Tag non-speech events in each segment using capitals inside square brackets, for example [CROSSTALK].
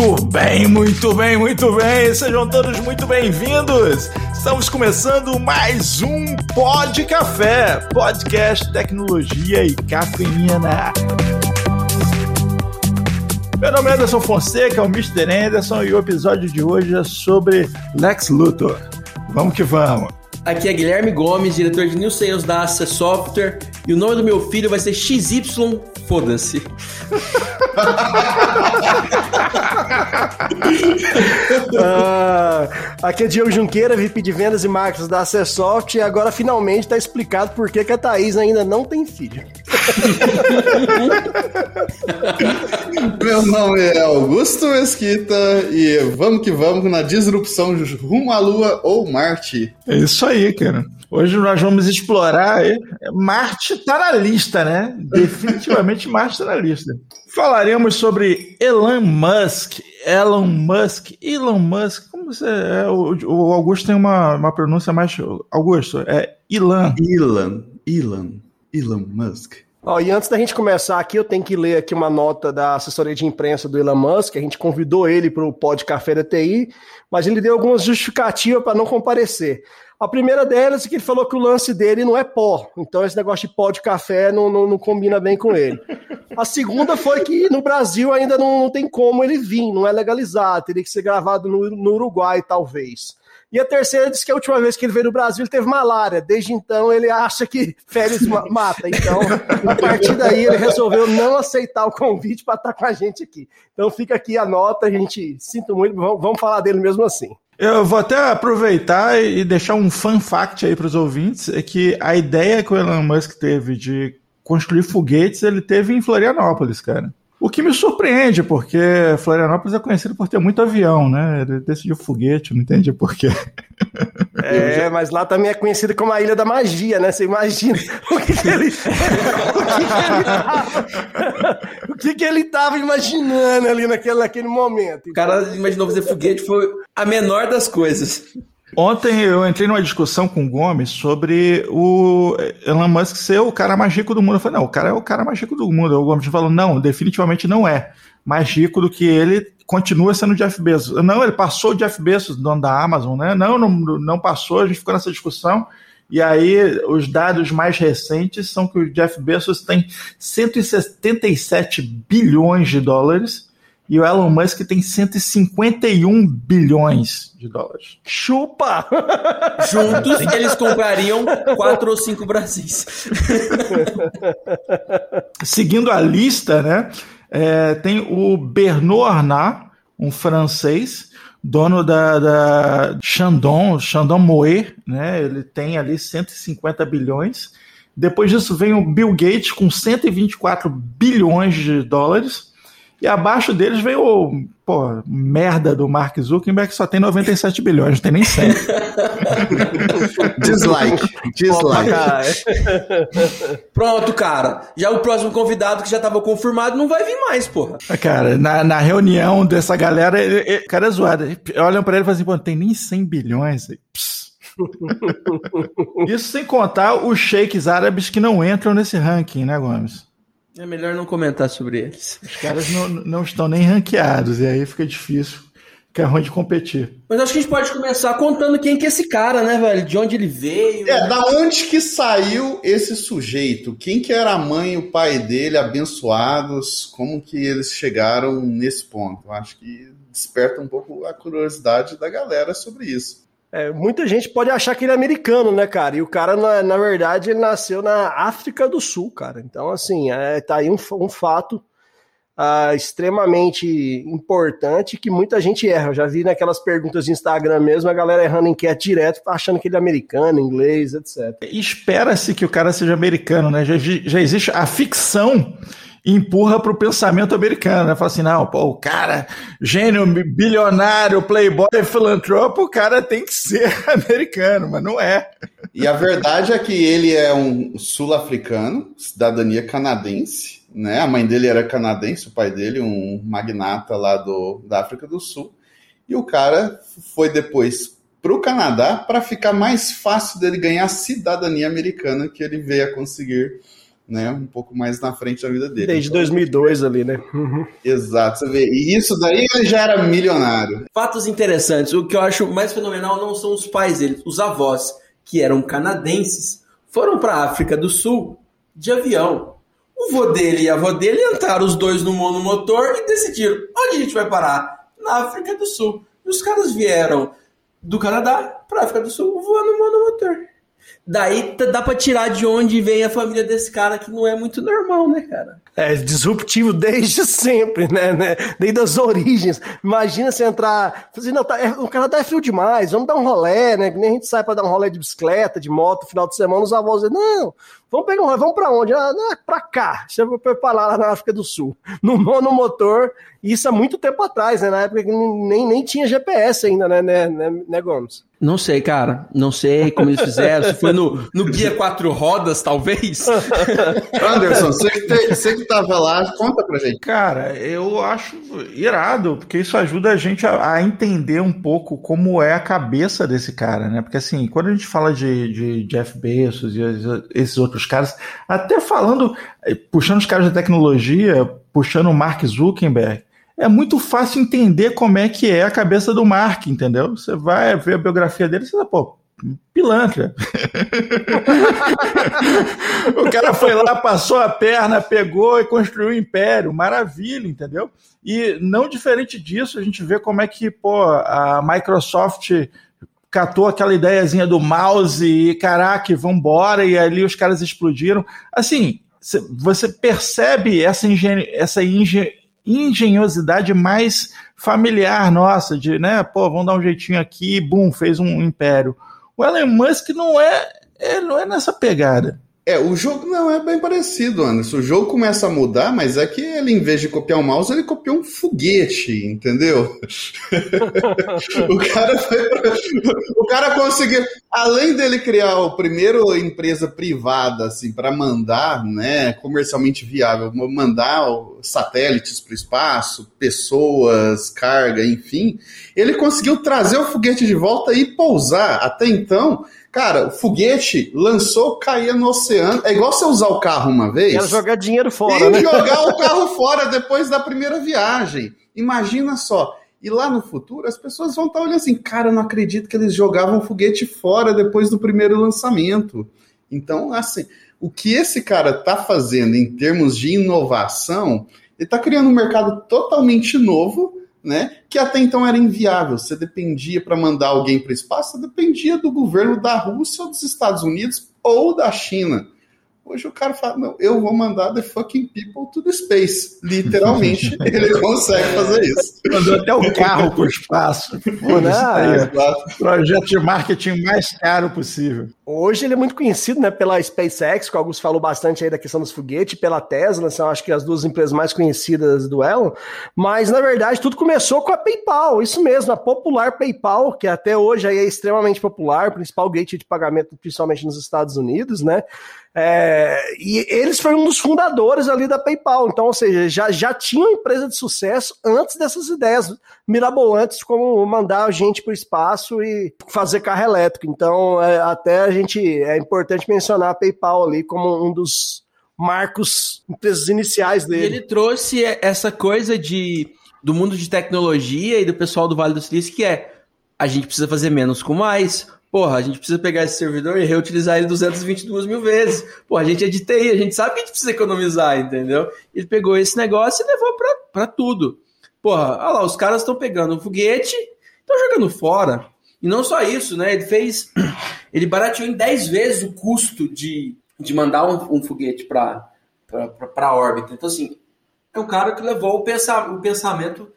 Muito bem, muito bem, muito bem. Sejam todos muito bem-vindos. Estamos começando mais um Pod Café, podcast tecnologia e cafeína. Meu nome é Anderson Fonseca, é o Mr. Anderson, e o episódio de hoje é sobre Lex Luthor. Vamos que vamos. Aqui é Guilherme Gomes, diretor de New Sales da Access Software, e o nome do meu filho vai ser XY Foda-se. [LAUGHS] ah, aqui é Diego Junqueira, VP de Vendas e Marcos da Acessoft, e agora finalmente está explicado por que, que a Thaís ainda não tem filho. [LAUGHS] Meu nome é Augusto Mesquita e vamos que vamos na disrupção rumo à Lua ou Marte. É isso aí, cara. Hoje nós vamos explorar. Marte está na lista, né? Definitivamente [LAUGHS] Marte está na lista. Falaremos sobre Elon Musk. Elon Musk. Elon Musk. Como você é? O, o Augusto tem uma, uma pronúncia mais. Augusto, é Elon. Elon. Elon. Elon Musk. Ó, e antes da gente começar aqui, eu tenho que ler aqui uma nota da assessoria de imprensa do Elon Musk. A gente convidou ele para o Pod Café da TI, mas ele deu algumas justificativas para não comparecer. A primeira delas é que ele falou que o lance dele não é pó, então esse negócio de pó de café não, não, não combina bem com ele. A segunda foi que no Brasil ainda não, não, tem como ele vir, não é legalizado, teria que ser gravado no, no Uruguai, talvez. E a terceira disse que a última vez que ele veio no Brasil ele teve malária. Desde então ele acha que férias mata. Então, a partir daí ele resolveu não aceitar o convite para estar com a gente aqui. Então fica aqui a nota, a gente sinto muito, vamos falar dele mesmo assim. Eu vou até aproveitar e deixar um fun fact aí para os ouvintes, é que a ideia que o Elon Musk teve de construir foguetes, ele teve em Florianópolis, cara. O que me surpreende, porque Florianópolis é conhecido por ter muito avião, né? Ele decidiu foguete, não entendi porquê. [LAUGHS] É, mas lá também é conhecido como a Ilha da Magia, né? Você imagina o que, que ele. [LAUGHS] [LAUGHS] o que, que ele tava imaginando ali naquele, naquele momento. O cara imaginou fazer foguete, foi a menor das coisas. Ontem eu entrei numa discussão com o Gomes sobre o Elon Musk ser o cara mais rico do mundo. Eu falei, não, o cara é o cara mais rico do mundo. O Gomes falou, não, definitivamente não é. Mais rico do que ele, continua sendo o Jeff Bezos. Não, ele passou o Jeff Bezos, dono da Amazon, né? Não, não, não passou, a gente ficou nessa discussão. E aí, os dados mais recentes são que o Jeff Bezos tem 177 bilhões de dólares e o Elon Musk tem 151 bilhões de dólares. Chupa! [LAUGHS] Juntos eles comprariam quatro ou cinco Brasis. [LAUGHS] Seguindo a lista, né? É, tem o Bernard Arnault, um francês, dono da, da Chandon, Chandon Moët, né? Ele tem ali 150 bilhões. Depois disso vem o Bill Gates com 124 bilhões de dólares. E abaixo deles veio o pô, merda do Mark Zuckerberg, que só tem 97 bilhões, não tem nem 100. [LAUGHS] dislike. Dislike. Pronto, cara. Já o próximo convidado que já estava confirmado não vai vir mais, porra. Cara, na, na reunião dessa galera, ele, ele, cara é zoado. Olham para ele e falam assim, pô, não tem nem 100 bilhões. [LAUGHS] Isso sem contar os sheiks árabes que não entram nesse ranking, né, Gomes? É melhor não comentar sobre eles. Os caras não, não estão nem ranqueados, e aí fica difícil, fica ruim de competir. Mas acho que a gente pode começar contando quem que é esse cara, né, velho? De onde ele veio. É, da onde que saiu esse sujeito? Quem que era a mãe e o pai dele, abençoados? Como que eles chegaram nesse ponto? Acho que desperta um pouco a curiosidade da galera sobre isso. É, muita gente pode achar que ele é americano, né, cara? E o cara, na, na verdade, ele nasceu na África do Sul, cara. Então, assim, é, tá aí um, um fato uh, extremamente importante que muita gente erra. Eu já vi naquelas perguntas de Instagram mesmo, a galera errando enquete direto, achando que ele é americano, inglês, etc. Espera-se que o cara seja americano, né? Já, já existe a ficção empurra para o pensamento americano, né? Fala assim, não, pô, o cara, gênio, bilionário, playboy, filantropo, o cara tem que ser [LAUGHS] americano, mas não é. E a verdade é que ele é um sul-africano, cidadania canadense, né? A mãe dele era canadense, o pai dele, um magnata lá do, da África do Sul. E o cara foi depois para o Canadá para ficar mais fácil dele ganhar a cidadania americana que ele veio a conseguir né, um pouco mais na frente da vida dele. Desde então, 2002 ali, né? Uhum. Exato, você vê. E isso daí ele já era milionário. Fatos interessantes. O que eu acho mais fenomenal não são os pais dele, os avós, que eram canadenses, foram para a África do Sul de avião. O vô dele e a avó dele entraram os dois no monomotor e decidiram onde a gente vai parar? Na África do Sul. E os caras vieram do Canadá para a África do Sul voando no monomotor. Daí dá pra tirar de onde vem a família desse cara, que não é muito normal, né, cara? É disruptivo desde sempre, né? né? Desde as origens. Imagina você entrar. Assim, não, tá, é, o Canadá é frio demais, vamos dar um rolé, né? Que nem a gente sai pra dar um rolé de bicicleta, de moto, final de semana, os avós dizem, não, vamos pegar um vamos pra onde? Ah, não, pra cá. Você vai lá, lá na África do Sul. [LAUGHS] No monomotor, isso há muito tempo atrás, né? Na época que nem, nem tinha GPS ainda, né, né, né, né Gomes? Não sei, cara. Não sei como eles fizeram. Se foi no, no guia quatro rodas, talvez. [LAUGHS] Anderson, você que, te, você que tava lá, conta pra gente. Cara, eu acho irado, porque isso ajuda a gente a, a, entender um pouco como é a cabeça desse cara, né? Porque assim, quando a gente fala de, de Jeff Bezos e esses outros caras, até falando, eh, puxando os caras da tecnologia, puxando o Mark Zuckerberg, é muito fácil entender como é que é a cabeça do Mark, entendeu? Você vai ver a biografia dele você fala, pô, pilantra. [LAUGHS] o cara foi lá, passou a perna, pegou e construiu um império, maravilha, entendeu? E não diferente disso, a gente vê como é que pô, a Microsoft catou aquela ideiazinha do mouse e caraca, vambora, e ali os caras explodiram. Assim, você percebe essa, engen essa engen engenhosidade mais familiar nossa, de, né, pô, vamos dar um jeitinho aqui, bum, fez um império. O Elon Musk não é, é não é nessa pegada. É, o jogo não é bem parecido, Anderson. O jogo começa a mudar, mas é que ele, em vez de copiar um mouse, ele copiou um foguete, entendeu? [LAUGHS] o cara foi pra... O cara conseguiu. Além dele criar a primeira empresa privada, assim, para mandar, né, comercialmente viável, mandar satélites para o espaço, pessoas, carga, enfim, ele conseguiu trazer o foguete de volta e pousar. Até então Cara, o foguete lançou, caía no oceano. É igual você usar o carro uma vez. Era jogar dinheiro fora, e né? jogar o [LAUGHS] carro fora depois da primeira viagem. Imagina só. E lá no futuro, as pessoas vão estar olhando assim, cara, eu não acredito que eles jogavam o foguete fora depois do primeiro lançamento. Então, assim, o que esse cara está fazendo em termos de inovação, ele está criando um mercado totalmente novo né? Que até então era inviável. Você dependia para mandar alguém para o espaço, você dependia do governo da Rússia ou dos Estados Unidos ou da China. Hoje o cara fala, não, eu vou mandar the fucking people to the space. Literalmente, [LAUGHS] ele consegue fazer isso. Mandou até o carro para o espaço. Pô, projeto de marketing mais caro possível. Hoje ele é muito conhecido né, pela SpaceX, que alguns falou bastante aí da questão dos foguetes, pela Tesla, são acho que as duas empresas mais conhecidas do Elon. Mas, na verdade, tudo começou com a PayPal, isso mesmo, a popular PayPal, que até hoje aí é extremamente popular, principal gateway de pagamento, principalmente nos Estados Unidos, né? É, e eles foram um dos fundadores ali da PayPal, então, ou seja, já, já tinha uma empresa de sucesso antes dessas ideias mirabolantes como mandar a gente para o espaço e fazer carro elétrico. Então, é, até a gente é importante mencionar a PayPal ali como um dos marcos, empresas iniciais dele. E ele trouxe essa coisa de do mundo de tecnologia e do pessoal do Vale do Silício que é a gente precisa fazer menos com mais Porra, a gente precisa pegar esse servidor e reutilizar ele 222 mil vezes. Porra, a gente é de TI, a gente sabe que a gente precisa economizar, entendeu? Ele pegou esse negócio e levou pra tudo. Porra, olha lá, os caras estão pegando um foguete, estão jogando fora. E não só isso, né? Ele fez. [CLEARS THROAT] Ele barateou em 10 vezes o custo de, de mandar um, um foguete para a órbita. Então, assim, é o cara que levou o, pensa, o pensamento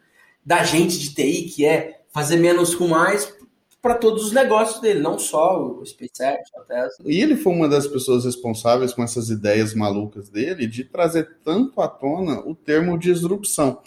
da gente de TI, que é fazer menos com mais, para todos os negócios dele, não só o SpaceX, a Tesla. E ele foi uma das pessoas responsáveis com essas ideias malucas dele de trazer tanto à tona o termo disrupção.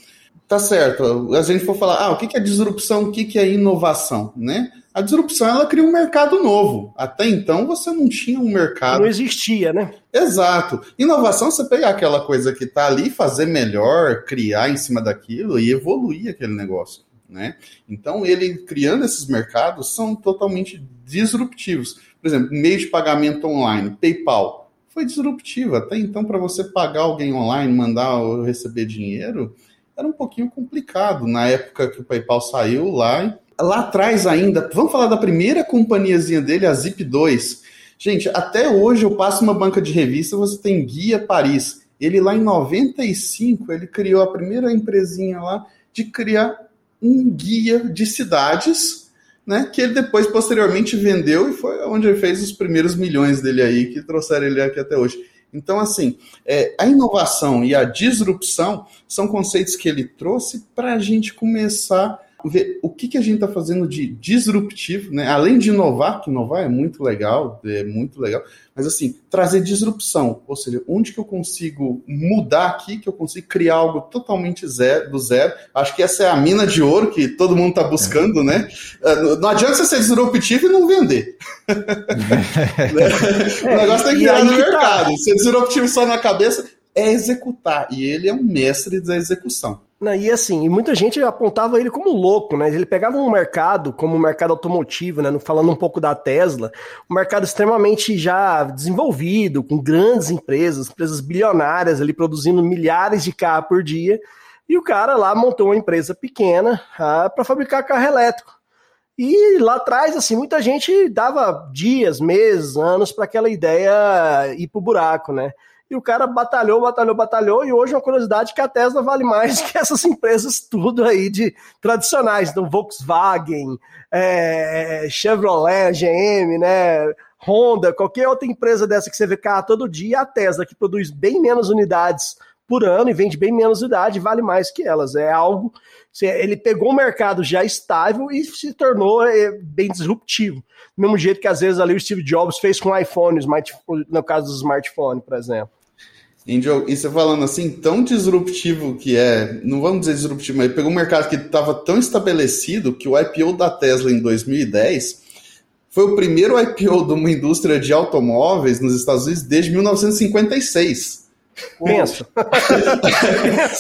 Tá certo, a gente for falar, ah, o que é disrupção, o que é inovação, né? A disrupção, ela cria um mercado novo. Até então, você não tinha um mercado... Não existia, né? Exato. Inovação, você pegar aquela coisa que está ali, fazer melhor, criar em cima daquilo e evoluir aquele negócio. Né? Então, ele criando esses mercados são totalmente disruptivos. Por exemplo, meio de pagamento online, PayPal. foi disruptiva. Até então, para você pagar alguém online, mandar ou receber dinheiro, era um pouquinho complicado. Na época que o PayPal saiu lá, lá atrás ainda, vamos falar da primeira companhiazinha dele, a Zip2. Gente, até hoje eu passo uma banca de revista, você tem Guia Paris. Ele lá em 95, ele criou a primeira empresinha lá de criar um guia de cidades, né? Que ele depois, posteriormente, vendeu e foi onde ele fez os primeiros milhões dele aí, que trouxeram ele aqui até hoje. Então, assim, é, a inovação e a disrupção são conceitos que ele trouxe para a gente começar ver o que, que a gente está fazendo de disruptivo, né? Além de inovar, que inovar é muito legal, é muito legal, mas assim, trazer disrupção, ou seja, onde que eu consigo mudar aqui, que eu consigo criar algo totalmente zero, do zero. Acho que essa é a mina de ouro que todo mundo está buscando, né? É, não adianta você ser disruptivo e não vender. [LAUGHS] o negócio tem que virar no tá. mercado. Tá. Ser disruptivo só na cabeça é executar. E ele é um mestre da execução. E assim, e muita gente apontava ele como louco, né? Ele pegava um mercado, como o mercado automotivo, né? Falando um pouco da Tesla, um mercado extremamente já desenvolvido, com grandes empresas, empresas bilionárias ali produzindo milhares de carros por dia. E o cara lá montou uma empresa pequena ah, para fabricar carro elétrico. E lá atrás, assim, muita gente dava dias, meses, anos para aquela ideia ir pro buraco, né? E o cara batalhou, batalhou, batalhou, e hoje é uma curiosidade que a Tesla vale mais [LAUGHS] que essas empresas tudo aí de tradicionais, então Volkswagen, é, Chevrolet, GM, né, Honda, qualquer outra empresa dessa que você vê cá todo dia, a Tesla que produz bem menos unidades por ano e vende bem menos unidade, vale mais que elas. É algo. Ele pegou um mercado já estável e se tornou é, bem disruptivo. Do mesmo jeito que às vezes ali o Steve Jobs fez com iPhone, no caso do smartphone, por exemplo. Angel, e você falando assim, tão disruptivo que é, não vamos dizer disruptivo, mas pegou um mercado que estava tão estabelecido que o IPO da Tesla em 2010 foi o primeiro IPO de uma indústria de automóveis nos Estados Unidos desde 1956. [LAUGHS] Pensa.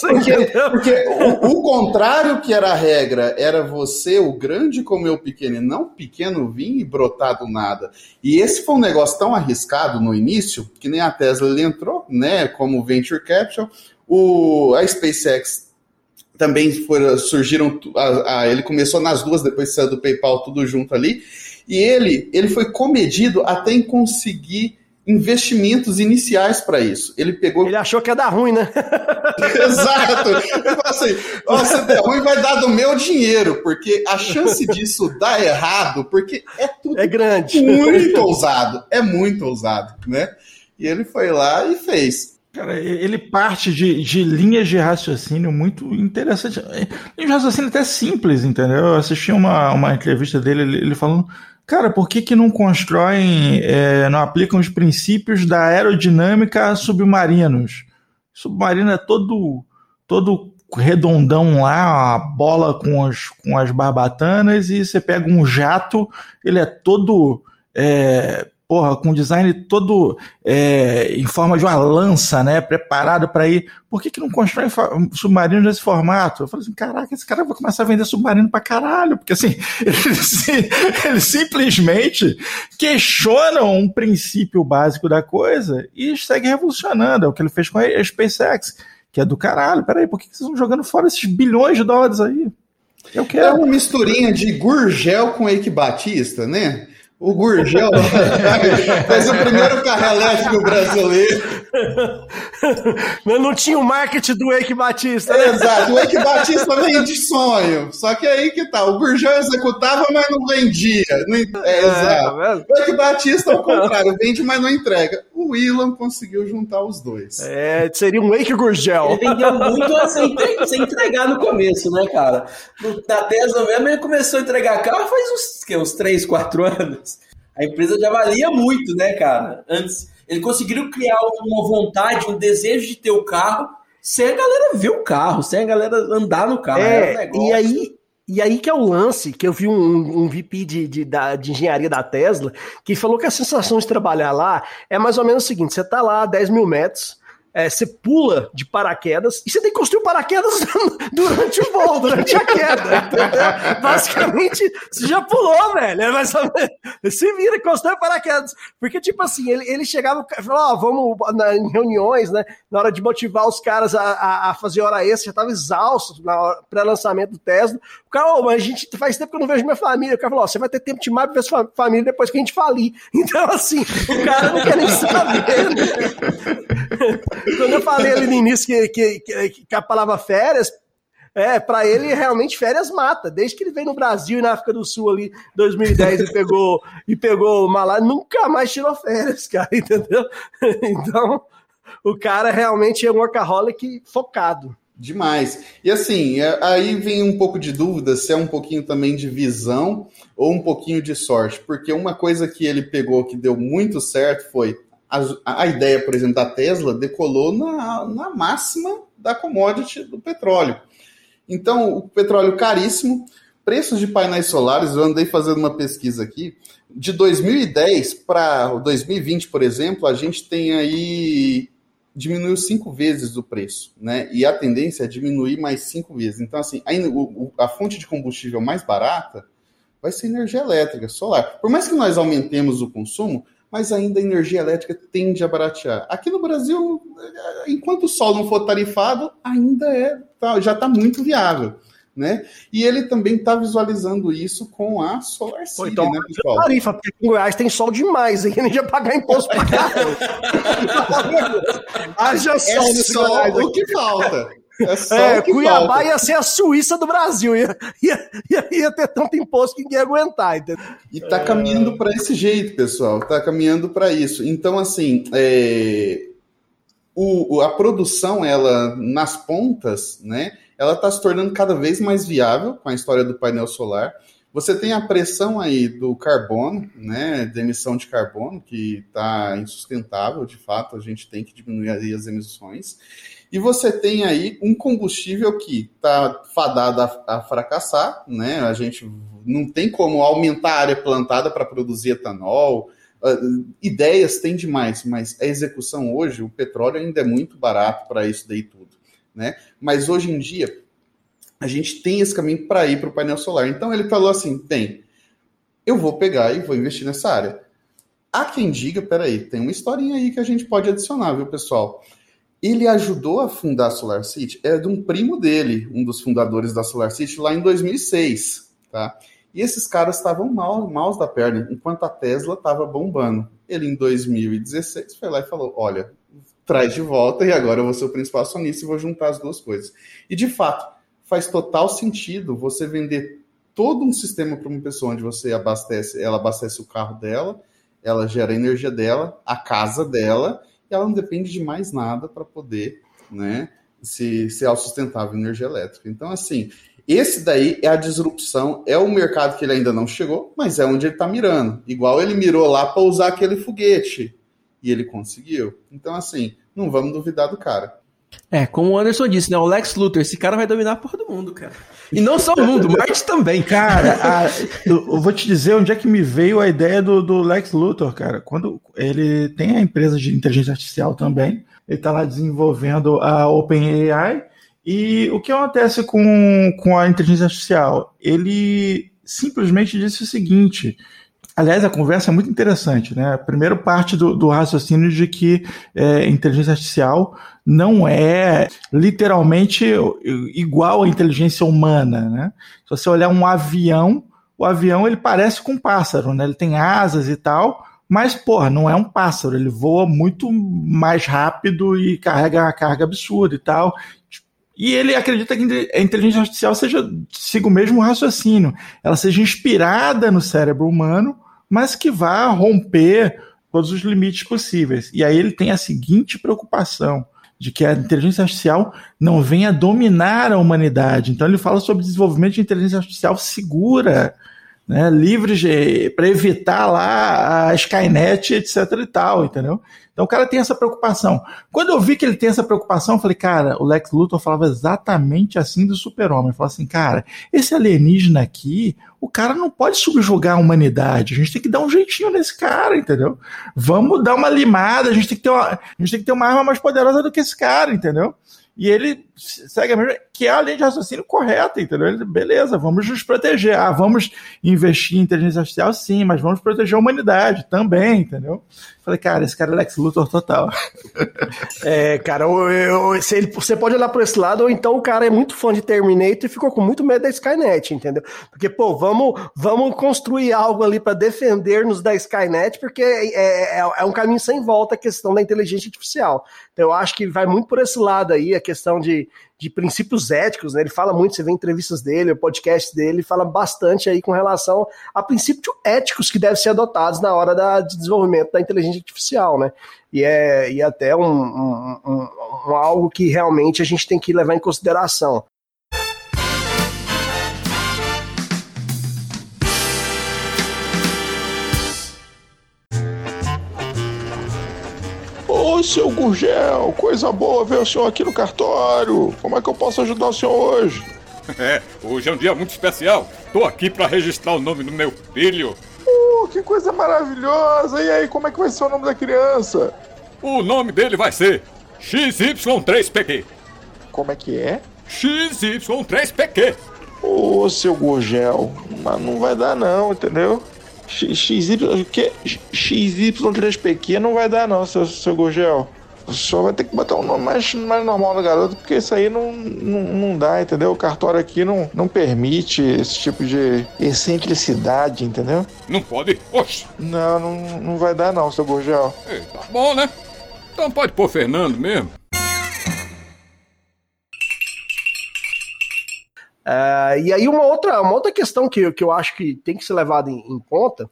porque, porque o, o, contrário que era a regra era você, o grande, comer o pequeno, e não o pequeno vir e brotar do nada. E esse foi um negócio tão arriscado no início, que nem a Tesla ele entrou, né, como venture capital, o, a SpaceX também foi, surgiram, a, a, ele começou nas duas, depois saiu do PayPal, tudo junto ali, e ele, ele foi comedido até em conseguir investimentos iniciais para isso. Ele pegou. Ele achou que ia dar ruim, né? [LAUGHS] Exato. Ele falou assim: oh, se der ruim, vai dar do meu dinheiro, porque a chance disso dar errado, porque é tudo é grande. muito ousado. É muito ousado, né? E ele foi lá e fez. Cara, ele parte de, de linhas de raciocínio muito interessantes. Linhas de raciocínio até simples, entendeu? Eu assisti uma, uma entrevista dele, ele, ele falando Cara, por que, que não constroem, é, não aplicam os princípios da aerodinâmica a submarinos? submarino é todo, todo redondão lá, a bola com as, com as barbatanas, e você pega um jato, ele é todo é, porra, com design todo é, em forma de uma lança, né? Preparado para ir. Por que, que não constrói submarinos nesse formato? Eu falei assim: caraca, esse cara vai começar a vender submarino para caralho, porque assim, [LAUGHS] eles, eles simplesmente questionam um princípio básico da coisa e segue revolucionando. É o que ele fez com a SpaceX, que é do caralho. Peraí, por que, que vocês estão jogando fora esses bilhões de dólares aí? Eu quero. É uma misturinha de Gurgel com Eike Batista, né? O Gurgel [LAUGHS] fez o primeiro carro elétrico brasileiro. [LAUGHS] Mas não tinha o marketing do Eike Batista. Né? Exato, o Eike Batista vem de sonho. Só que aí que tá, o Gurgel executava, mas não vendia. Não, é, é, exato. Tá o Eike Batista, ao contrário, vende, mas não entrega. O Elon conseguiu juntar os dois. É, seria um Eike Gurgel. Ele vendeu muito [LAUGHS] sem, sem entregar no começo, né, cara? Na Tesla mesmo, ele começou a entregar carro faz uns, que, uns 3, 4 anos. A empresa já valia muito, né, cara? Antes, eles conseguiram criar uma vontade, um desejo de ter o carro, sem a galera ver o carro, sem a galera andar no carro. É, um e aí, e aí que é o lance, que eu vi um, um VP de, de, de, engenharia da Tesla, que falou que a sensação de trabalhar lá é mais ou menos o seguinte, você tá lá a 10 mil metros, é, você pula de paraquedas e você tem que construir o paraquedas [LAUGHS] durante o voo, durante a queda. Entendeu? Basicamente, você já pulou, velho. É Se vira e constrói paraquedas. Porque, tipo assim, ele, ele chegava e falou: Ó, vamos na, em reuniões, né? Na hora de motivar os caras a, a, a fazer hora extra, já tava exausto na pré-lançamento do Tesla. O cara, oh, mas a gente faz tempo que eu não vejo minha família. O cara falou: Ó, você vai ter tempo de mais ver sua família depois que a gente falir. [LAUGHS] Então, assim, o cara não quer nem saber. Né? Quando eu falei ali no início que, que, que, que a palavra férias, é, para ele realmente férias mata. Desde que ele veio no Brasil e na África do Sul ali, 2010 e pegou e pegou Malá, nunca mais tirou férias, [LAUGHS] cara, entendeu? Então, o cara realmente é um workaholic focado. Demais. E assim, é, aí vem um pouco de dúvida se é um pouquinho também de visão ou um pouquinho de sorte, porque uma coisa que ele pegou que deu muito certo foi a, a ideia, por exemplo, da Tesla decolou na, na máxima da commodity do petróleo. Então, o petróleo caríssimo, preços de painéis solares, eu andei fazendo uma pesquisa aqui, de 2010 para 2020, por exemplo, a gente tem aí diminuiu cinco vezes o preço, né? E a tendência é diminuir mais cinco vezes. Então, assim, a, a fonte de combustível mais barata vai ser energia elétrica, solar. Por mais que nós aumentemos o consumo, mas ainda a energia elétrica tende a baratear. Aqui no Brasil, enquanto o sol não for tarifado, ainda é tá, já está muito viável. Né? E ele também está visualizando isso com a Solar City, então, né, pessoal? Tarifa, porque em Goiás tem sol demais, aí [LAUGHS] a gente ia pagar imposto para cá. [LAUGHS] Haja é sol é só o que falta. É, é Cuiabá falta. ia ser a Suíça do Brasil, ia, ia, ia, ia, ter tanto imposto que ninguém ia aguentar. Entendeu? E tá caminhando para esse jeito, pessoal, tá caminhando para isso. Então, assim, é, o, a produção, ela, nas pontas, né, ela está se tornando cada vez mais viável com a história do painel solar. Você tem a pressão aí do carbono, né, da emissão de carbono, que está insustentável, de fato, a gente tem que diminuir as emissões. E você tem aí um combustível que está fadado a, a, fracassar, né? A gente não tem como aumentar a área plantada para produzir etanol. Uh, ideias tem demais, mas a execução hoje, o petróleo ainda é muito barato para isso daí tudo, né? Mas hoje em dia a gente tem esse caminho para ir para o painel solar. Então ele falou assim: tem, eu vou pegar e vou investir nessa área. Há quem diga, peraí, tem uma historinha aí que a gente pode adicionar, viu, pessoal? Ele ajudou a fundar a Solar City, é de um primo dele, um dos fundadores da Solar City, lá em 2006, tá? E esses caras estavam mal, maus da perna, enquanto a Tesla estava bombando. Ele, em 2016, foi lá e falou: Olha, traz de volta e agora eu vou ser o principal acionista e vou juntar as duas coisas. E de fato, faz total sentido você vender todo um sistema para uma pessoa onde você abastece, ela abastece o carro dela, ela gera a energia dela, a casa dela e ela não depende de mais nada para poder né, se, ser autossustentável em energia elétrica. Então, assim, esse daí é a disrupção, é o mercado que ele ainda não chegou, mas é onde ele está mirando. Igual ele mirou lá para usar aquele foguete e ele conseguiu. Então, assim, não vamos duvidar do cara. É, como o Anderson disse, né? O Lex Luthor, esse cara vai dominar a porra do mundo, cara. E não só o mundo, Marte também. Cara, a, eu vou te dizer onde é que me veio a ideia do, do Lex Luthor, cara. Quando ele tem a empresa de inteligência artificial também, ele está lá desenvolvendo a OpenAI. E o que acontece com, com a inteligência artificial? Ele simplesmente disse o seguinte: Aliás, a conversa é muito interessante, né? Primeiro parte do, do raciocínio de que é, inteligência artificial não é literalmente igual à inteligência humana, né? Se você olhar um avião, o avião ele parece com um pássaro, né? Ele tem asas e tal, mas, porra, não é um pássaro, ele voa muito mais rápido e carrega uma carga absurda e tal. E ele acredita que a inteligência artificial seja siga o mesmo raciocínio, ela seja inspirada no cérebro humano, mas que vá romper todos os limites possíveis. E aí ele tem a seguinte preocupação de que a inteligência artificial não venha dominar a humanidade. Então ele fala sobre desenvolvimento de inteligência artificial segura, né, livres para evitar lá a Skynet, etc e tal, entendeu? Então o cara tem essa preocupação. Quando eu vi que ele tem essa preocupação, eu falei, cara, o Lex Luthor falava exatamente assim do super-homem. Falava assim, cara, esse alienígena aqui, o cara não pode subjugar a humanidade. A gente tem que dar um jeitinho nesse cara, entendeu? Vamos dar uma limada, a gente tem que ter uma, a gente tem que ter uma arma mais poderosa do que esse cara, entendeu? E ele segue a mesma, que é a linha de raciocínio correta, entendeu? Ele, beleza, vamos nos proteger. Ah, vamos investir em inteligência artificial, sim, mas vamos proteger a humanidade também, entendeu? Falei, cara, esse cara é Lex Luthor total. [LAUGHS] É, cara, eu, eu, ele, você pode olhar por esse lado, ou então o cara é muito fã de Terminator e ficou com muito medo da Skynet, entendeu? Porque, pô, vamos, vamos construir algo ali para defender-nos da Skynet, porque é, é, é, um caminho sem volta a questão da inteligência artificial. Então, eu acho que vai muito por esse lado aí, questão de, de princípios éticos, né? Ele fala muito, você vê entrevistas dele, o podcast dele, fala bastante aí com relação a princípios éticos que devem ser adotados na hora da, de desenvolvimento da inteligência artificial, né? E é, e é até um, um, um, um algo que realmente a gente tem que levar em consideração. Ô, seu Gurgel, coisa boa ver o senhor aqui no cartório. Como é que eu posso ajudar o senhor hoje? [LAUGHS] É, hoje é um dia muito especial. Tô aqui para registrar o nome do meu filho. Uh, que coisa maravilhosa! E aí, como é que vai ser o nome da criança? O nome dele vai ser XY3PQ. Como é que é? XY3PQ. Ô, seu Gurgel, mas não vai dar não, entendeu? XY, que, XY3PQ não vai dar não, seu, seu Gurgel. Senhor vai ter que botar um nome mais, mais normal no garoto, porque isso aí não, não, não dá, entendeu? O cartório aqui não, não permite esse tipo de excentricidade, entendeu? Não pode? Oxe! Não, não, não vai dar não, seu Gurgel. Ei, tá bom, né? Então pode pôr Fernando mesmo. Uh, e aí uma outra, uma outra questão que, que eu acho que tem que ser levada em, em conta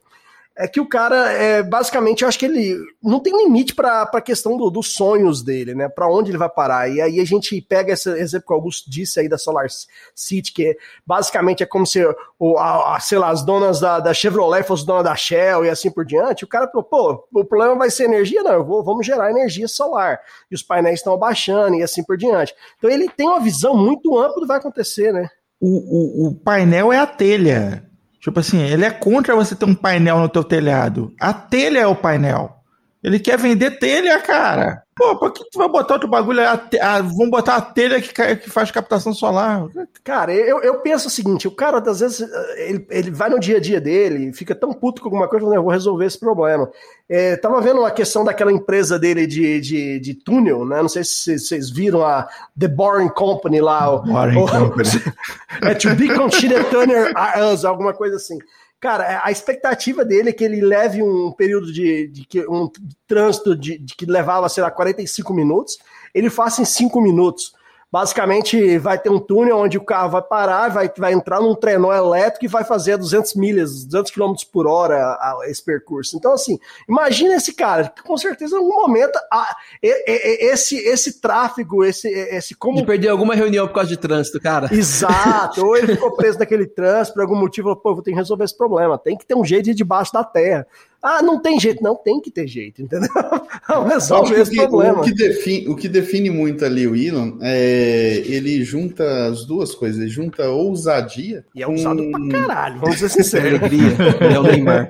é que o cara, é, basicamente, eu acho que ele não tem limite para a questão do, dos sonhos dele, né? Para onde ele vai parar. E aí a gente pega esse exemplo que o Augusto disse aí da Solar City, que basicamente é como se, o, a, a, sei lá, as donas da, da Chevrolet fossem donas da Shell e assim por diante. O cara falou, pô, o problema vai ser energia? Não, eu vou, vamos gerar energia solar. E os painéis estão abaixando e assim por diante. Então ele tem uma visão muito ampla do que vai acontecer, né? O, o, o painel é a telha. Tipo assim, ele é contra você ter um painel no teu telhado. A telha é o painel. Ele quer vender telha, cara. Pô, por que tu vai botar outro bagulho? A, a, vamos botar a telha que, que faz captação solar. Cara, eu, eu penso o seguinte: o cara, às vezes, ele, ele vai no dia a dia dele, fica tão puto com alguma coisa, eu vou resolver esse problema. É, tava vendo uma questão daquela empresa dele de, de, de túnel, né? Não sei se vocês viram a The Boring Company lá. Boring o, Company. [LAUGHS] é To Be Considered Turner alguma coisa assim. Cara, a expectativa dele é que ele leve um período de, de, de um trânsito de, de, que levava, sei lá, 45 minutos, ele faça em 5 minutos. Basicamente, vai ter um túnel onde o carro vai parar, vai, vai entrar num trenó elétrico e vai fazer 200 milhas, 200 km por hora a, a, esse percurso. Então, assim, imagina esse cara, que com certeza em algum momento a, esse, esse tráfego, esse, esse como. De perder alguma reunião por causa de trânsito, cara. Exato, ou ele ficou preso naquele trânsito por algum motivo, pô, vou ter que resolver esse problema, tem que ter um jeito de ir debaixo da terra. Ah, não tem jeito. Não, tem que ter jeito, entendeu? [LAUGHS] Não resolve esse problema. O que, define, o que define muito ali o Elon é ele junta as duas coisas. Ele junta ousadia. E é usado com... pra caralho, vamos ser [LAUGHS] sinceros. Alegria. É o Neymar.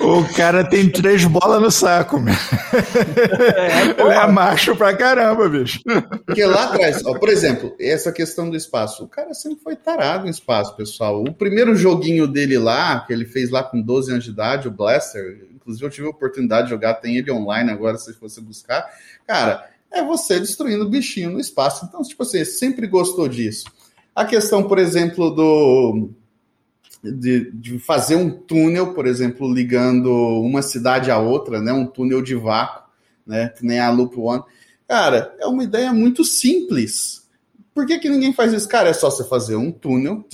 o cara tem três bolas no saco, meu. É, ele é macho pra caramba, bicho. Porque lá atrás, ó, por exemplo, essa questão do espaço. O cara sempre foi tarado no espaço, pessoal. O primeiro joguinho dele lá, que ele fez lá com 12 anos de idade, o Blast, Inclusive, eu tive a oportunidade de jogar, tem ele online agora, se você buscar. Cara, é você destruindo bichinho no espaço. Então, tipo assim, sempre gostou disso. A questão, por exemplo, do. De, de, fazer um túnel, por exemplo, ligando uma cidade a outra, né? Um túnel de vácuo, né? Que nem a Loop One. Cara, é uma ideia muito simples. Por que, que ninguém faz isso? Cara, é só você fazer um túnel,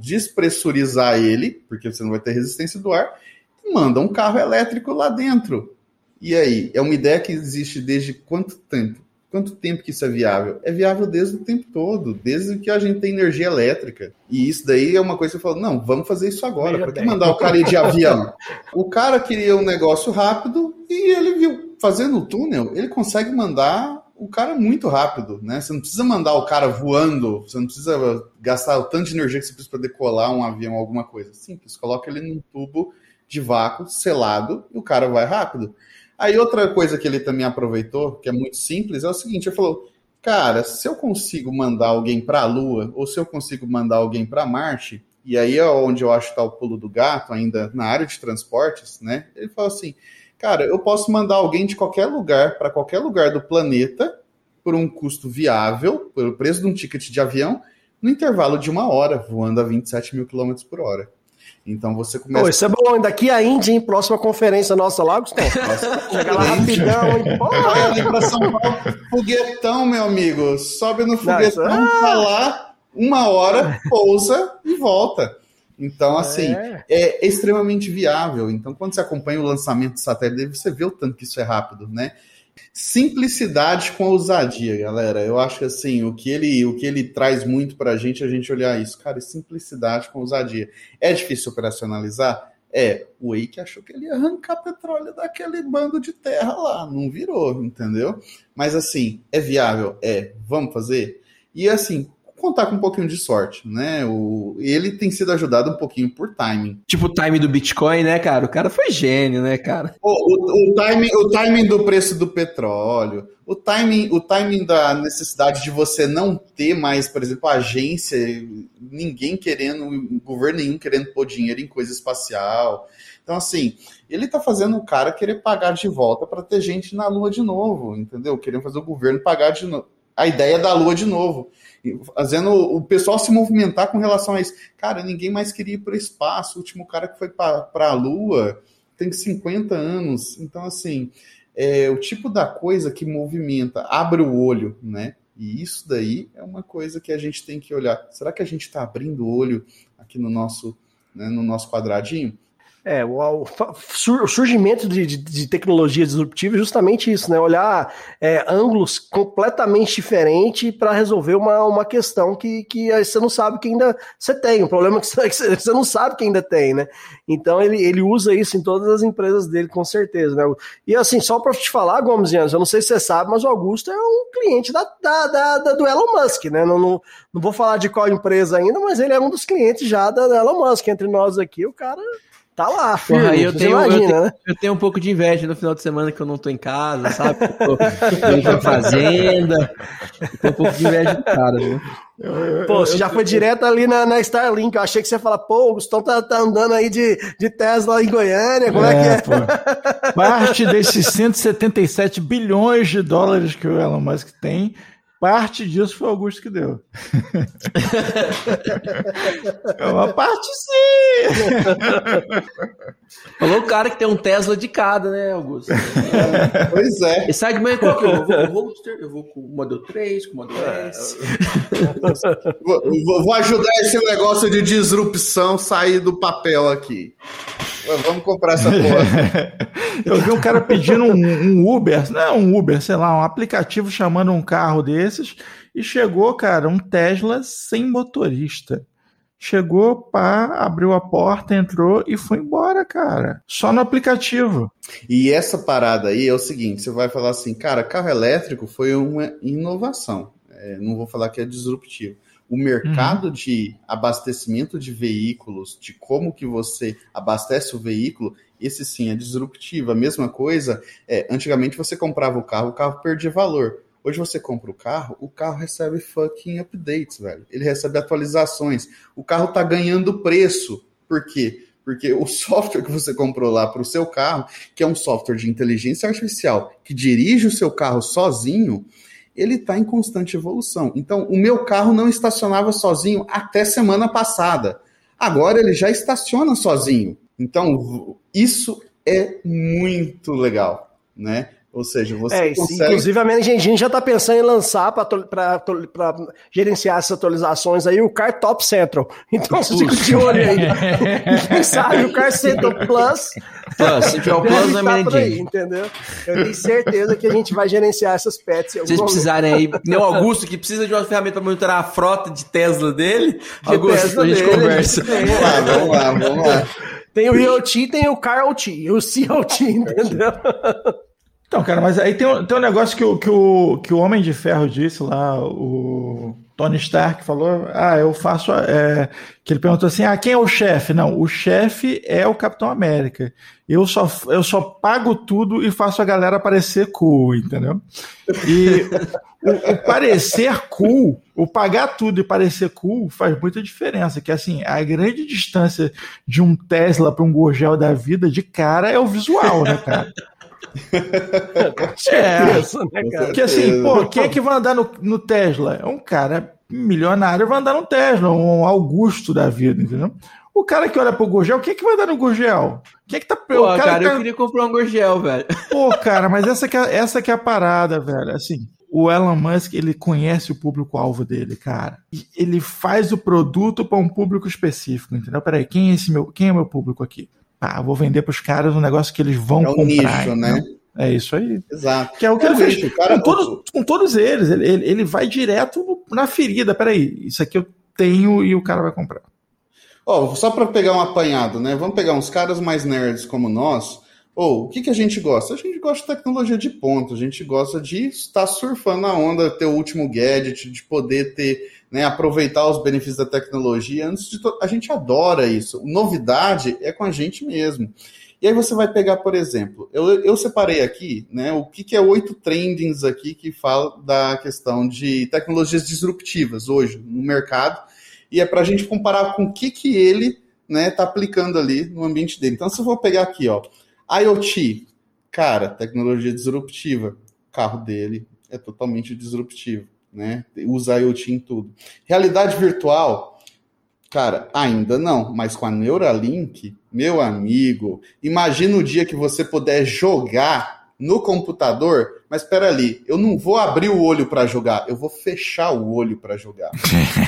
despressurizar ele, porque você não vai ter resistência do ar, manda um carro elétrico lá dentro. E aí, é uma ideia que existe desde quanto tempo? quanto tempo que isso é viável? É viável desde o tempo todo, desde que a gente tem energia elétrica. E isso daí é uma coisa que eu falo, não, vamos fazer isso agora. Para que mandar o cara ir de avião? O cara queria um negócio rápido e ele viu, fazendo o túnel, ele consegue mandar o cara muito rápido, né? Você não precisa mandar o cara voando, você não precisa gastar o tanto de energia que você precisa para decolar um avião alguma coisa. Simples, coloca ele num tubo de vácuo selado e o cara vai rápido. Aí outra coisa que ele também aproveitou, que é muito simples, é o seguinte, ele falou: "Cara, se eu consigo mandar alguém para a Lua ou se eu consigo mandar alguém para Marte, e aí é onde eu acho que tá o pulo do gato ainda na área de transportes, né? Ele falou assim: "Cara, eu posso mandar alguém de qualquer lugar para qualquer lugar do planeta por um custo viável, pelo preço de um ticket de avião, no intervalo de uma hora, voando a 27 mil quilômetros por hora. Então você começa. Pô, isso é bom. Daqui a Índia, em próxima conferência nossa lá, Gustavo. Chega lá rapidão, hein? Vai ali pra São Paulo. Foguetão, meu amigo. Sobe no foguetão, Não, é... lá, uma hora, pousa e volta. Então, assim, é. é. extremamente viável. Então, quando você acompanha o lançamento do satélite, você vê o tanto que isso é rápido, né? Simplicidade com ousadia, galera. Eu acho que assim, o que ele, o que ele traz muito para a gente é a gente olhar isso, cara, simplicidade com ousadia. É difícil operacionalizar? É, o Wake achou que ele ia arrancar petróleo daquele bando de terra lá, não virou, entendeu? Mas assim, é viável? É, vamos fazer? E assim, contar com um pouquinho de sorte, né? O, ele tem sido ajudado um pouquinho por timing. Tipo o timing do Bitcoin, né, cara? O cara foi gênio, né, cara? O, o, o, timing, o timing do preço do petróleo, o timing, o timing da necessidade de você não ter mais, por exemplo, agência, ninguém querendo, governo nenhum querendo pôr dinheiro em coisa espacial. Então, assim, ele tá fazendo o cara querer pagar de volta para ter gente na Lua de novo, entendeu? Querendo fazer o governo pagar de novo. A ideia da Lua de novo fazendo o pessoal se movimentar com relação a isso. Cara, ninguém mais queria ir para o espaço. O último cara que foi para a Lua tem 50 anos. Então, assim, é o tipo da coisa que movimenta, abre o olho, né? E isso daí é uma coisa que a gente tem que olhar. Será que a gente está abrindo o olho aqui no nosso, né, no nosso quadradinho? É, o, o surgimento de, de, de, tecnologia disruptiva é justamente isso, né? Olhar é, ângulos completamente diferentes para resolver uma, uma questão que, que você não sabe que ainda você tem, um problema que [LAUGHS] você, você não sabe que ainda tem, né? Então ele, ele usa isso em todas as empresas dele, com certeza, né? E assim, só para te falar, Gomes eu não sei se você sabe, mas o Augusto é um cliente da, da, da, da, do Elon Musk, né? Não, não, não vou falar de qual empresa ainda, mas ele é um dos clientes já da, da Elon Musk. Entre nós aqui, o cara tá lá, filho. Porra, eu, tenho, imagina, eu, tenho, né? eu tenho um pouco de inveja no final de semana que eu não tô em casa, sabe? Eu tô na fazenda. Eu tenho um pouco de inveja do cara, viu? Pô, você já foi direto ali na, na Starlink. Eu achei que você ia falar, pô, o Gustavo tá, tá andando aí de, de Tesla em Goiânia. Como é, é que é? Pô. [LAUGHS] Parte desses 177 bilhões de dólares que o Elon Musk tem Parte disso foi o Augusto que deu. [LAUGHS] é uma parte sim! [LAUGHS] Falou o cara que tem um Tesla de cada, né, Augusto? É, [LAUGHS] pois é. E sai de manhã qual que eu vou? Eu vou, eu vou com o Model 3, com o Model S. vou, vou ajudar esse negócio de disrupção sair do papel aqui. Vamos comprar essa porra. [LAUGHS] Eu vi um cara pedindo um, um, Uber, não é um Uber, sei lá, um aplicativo chamando um carro desses, e chegou, cara, um Tesla sem motorista. Chegou, pá, abriu a porta, entrou e foi embora, cara. Só no aplicativo. E essa parada aí é o seguinte: você vai falar assim, cara, carro elétrico foi uma inovação. É, não vou falar que é disruptivo o mercado uhum. de abastecimento de veículos, de como que você abastece o veículo, esse sim é disruptivo. A mesma coisa, é, antigamente você comprava o carro, o carro perdia valor. Hoje você compra o carro, o carro recebe fucking updates, velho. Ele recebe atualizações. O carro tá ganhando preço. Por quê? Porque o [LAUGHS] software que você comprou lá para o seu carro, que é um software de inteligência artificial que dirige o seu carro sozinho, ele está em constante evolução. Então, o meu carro não estacionava sozinho até semana passada. Agora ele já estaciona sozinho. Então, isso é muito legal, né? Ou seja, você é, consegue... Inclusive a Managing Engine já está pensando em lançar para gerenciar essas atualizações aí o Car Top Central. [LAUGHS] Então você fica de olho aí. Quem sabe o Car Central Plus. Plus, se tiver o Plus na Managing aí, entendeu? Eu tenho certeza que a gente vai gerenciar essas pets. Se vocês precisarem aí, nem o Augusto que precisa de uma ferramenta para monitorar a frota de Tesla dele, de Augusto, Tesla a gente dele, conversa. Vamos lá, vamos lá, vamos lá. Tem o IoT, tem o CarOT, o COT, entendeu? Então, cara, mas aí tem um, tem um negócio que o, que, o, que o Homem de Ferro disse lá, o Tony Stark falou, ah, eu faço, é, que ele perguntou assim, ah, quem é o chefe? Não, o chefe é o Capitão América. Eu só, eu só pago tudo e faço a galera parecer cool, entendeu? E o, o parecer cool, o pagar tudo e parecer cool faz muita diferença, que assim, a grande distância de um Tesla para um Gurgel da vida de cara é o visual, né, cara? [LAUGHS] Com [LAUGHS] certeza, é, né, cara? Porque assim, pô, quem é que vai andar no, no Tesla? É um cara milionário vai andar no Tesla, um Augusto da vida, entendeu? O cara que olha pro Gurgel, quem é que vai dar no Gurgel? Quem é que tá. Pô, o cara, cara tá... eu queria comprar um Gurgel, velho. Pô, cara, mas essa que, é, essa que é a parada, velho. Assim, o Elon Musk, ele conhece o público-alvo dele, cara. E ele faz o produto para um público específico, entendeu? Peraí, quem é esse meu, quem é meu público aqui? Ah, vou vender para os caras um negócio que eles vão é um comprar. Nicho, né? É isso aí. Exato. Que é o que é ele fez. Isso, cara, com, todos, com todos eles. Ele, ele, ele vai direto na ferida. Peraí, isso aqui eu tenho e o cara vai comprar. Ó, oh, só para pegar um apanhado, né? Vamos pegar uns caras mais nerds como nós. Ou, oh, o que, que a gente gosta? A gente gosta de tecnologia de ponta, a gente gosta de estar surfando na onda, ter o último gadget, de poder ter, né, aproveitar os benefícios da tecnologia. Antes de. A gente adora isso. Novidade é com a gente mesmo. E aí você vai pegar, por exemplo, eu, eu separei aqui, né, o que, que é oito trendings aqui que fala da questão de tecnologias disruptivas hoje no mercado, e é para a gente comparar com o que, que ele está né, tá aplicando ali no ambiente dele. Então, se eu vou pegar aqui, ó, IoT, cara, tecnologia disruptiva, o carro dele é totalmente disruptivo, né? Usa IoT em tudo. Realidade virtual, Cara, ainda não, mas com a Neuralink, meu amigo, imagina o dia que você puder jogar no computador, mas espera ali, eu não vou abrir o olho para jogar, eu vou fechar o olho para jogar.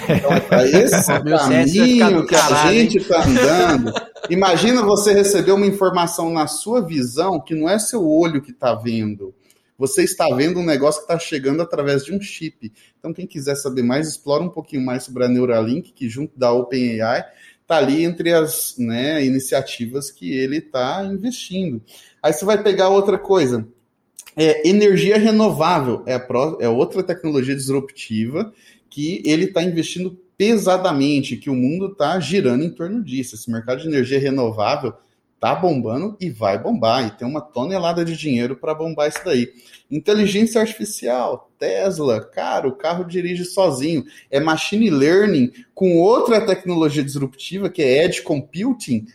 Então é para [LAUGHS] esse caminho que a gente está andando. Imagina você receber uma informação na sua visão que não é seu olho que está vendo, você está vendo um negócio que está chegando através de um chip. Então, quem quiser saber mais, explora um pouquinho mais sobre a Neuralink, que junto da OpenAI está ali entre as né, iniciativas que ele está investindo. Aí você vai pegar outra coisa. É, energia renovável é, é outra tecnologia disruptiva que ele está investindo pesadamente, que o mundo está girando em torno disso. Esse mercado de energia renovável tá bombando e vai bombar, e tem uma tonelada de dinheiro para bombar isso daí. Inteligência artificial, Tesla, cara, o carro dirige sozinho. É machine learning com outra tecnologia disruptiva que é edge computing.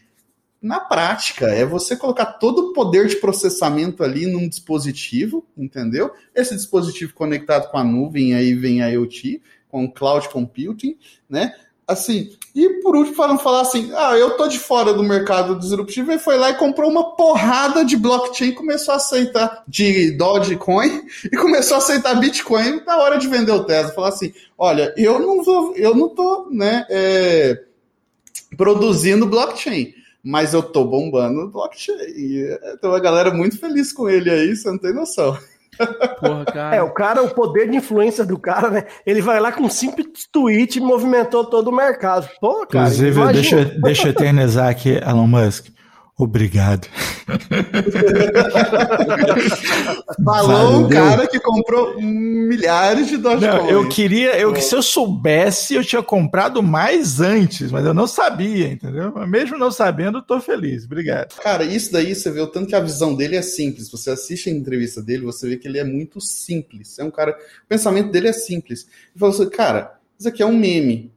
Na prática, é você colocar todo o poder de processamento ali num dispositivo, entendeu? Esse dispositivo conectado com a nuvem, aí vem a IoT, com cloud computing, né? Assim, e por último, para não falar assim, ah, eu tô de fora do mercado disruptivo, e foi lá e comprou uma porrada de blockchain, começou a aceitar de Dogecoin [LAUGHS] e começou a aceitar Bitcoin na hora de vender o Tesla. Falar assim, olha, eu não vou, eu não tô, né, é, produzindo blockchain, mas eu tô bombando blockchain. Então a galera muito feliz com ele aí, você não tem noção. Porra, cara. É, o cara, o poder de influência do cara, né? Ele vai lá com um simples tweet e movimentou todo o mercado. Pô, cara. Inclusive, deixa, deixa eu eternizar aqui, Elon Musk. Obrigado. [LAUGHS] Falou um cara que comprou milhares de Dogecoin. eu queria, eu, se eu soubesse, eu tinha comprado mais antes, mas eu não sabia, entendeu? Mesmo não sabendo, eu tô feliz. Obrigado. Cara, isso daí você vê o tanto que a visão dele é simples. Você assiste a entrevista dele, você vê que ele é muito simples. É um cara, o pensamento dele é simples. Ele falou assim, cara, isso aqui é um meme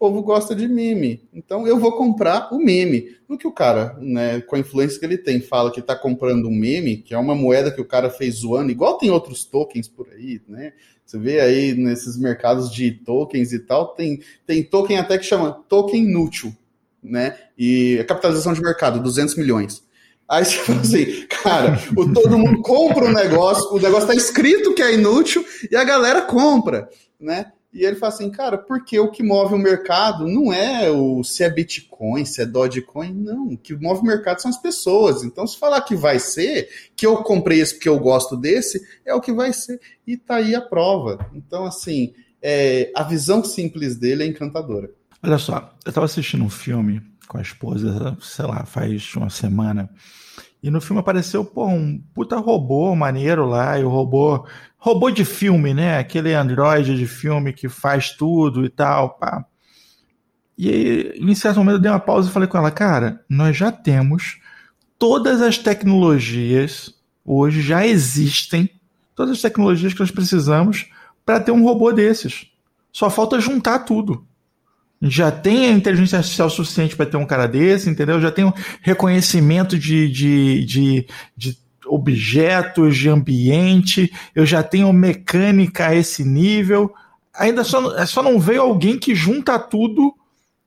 povo gosta de meme. Então eu vou comprar o meme. No que o cara, né, com a influência que ele tem, fala que está comprando um meme, que é uma moeda que o cara fez zoando, igual tem outros tokens por aí, né? Você vê aí nesses mercados de tokens e tal, tem, tem token até que chama token inútil, né? E a capitalização de mercado, 200 milhões. Aí você fala assim, cara, o, todo mundo compra um negócio, o negócio tá escrito que é inútil e a galera compra, né? E ele fala assim, cara, porque o que move o mercado não é o se é Bitcoin, se é Dogecoin, não. O que move o mercado são as pessoas. Então, se falar que vai ser, que eu comprei esse porque eu gosto desse, é o que vai ser. E tá aí a prova. Então, assim, é, a visão simples dele é encantadora. Olha só, eu estava assistindo um filme com a esposa, sei lá, faz uma semana. E no filme apareceu, pô, um puta robô maneiro lá, e o robô robô de filme, né? Aquele androide de filme que faz tudo e tal, pá. E aí, em certo momento eu dei uma pausa e falei com ela, cara, nós já temos todas as tecnologias hoje já existem, todas as tecnologias que nós precisamos para ter um robô desses. Só falta juntar tudo. Já tem a inteligência artificial suficiente para ter um cara desse, entendeu? Já tem o reconhecimento de, de, de, de objetos, de ambiente, eu já tenho mecânica a esse nível. Ainda só, só não veio alguém que junta tudo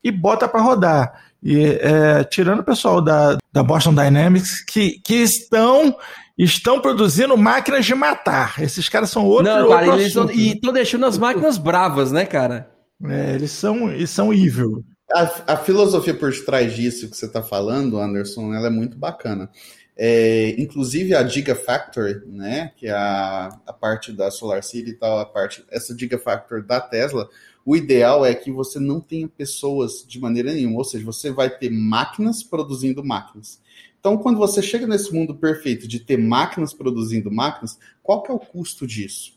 e bota para rodar. E, é, tirando o pessoal da, da Boston Dynamics, que, que estão estão produzindo máquinas de matar. Esses caras são outro. Não, cara, outro eles e estão deixando as máquinas bravas, né, cara? É, eles são, eles são evil. A, a filosofia por trás disso que você está falando, Anderson, ela é muito bacana. É, inclusive a Gigafactory, né, que é a, a parte da Solar City e tal, a parte, essa Gigafactory da Tesla, o ideal é que você não tenha pessoas de maneira nenhuma, ou seja, você vai ter máquinas produzindo máquinas. Então, quando você chega nesse mundo perfeito de ter máquinas produzindo máquinas, qual que é o custo disso?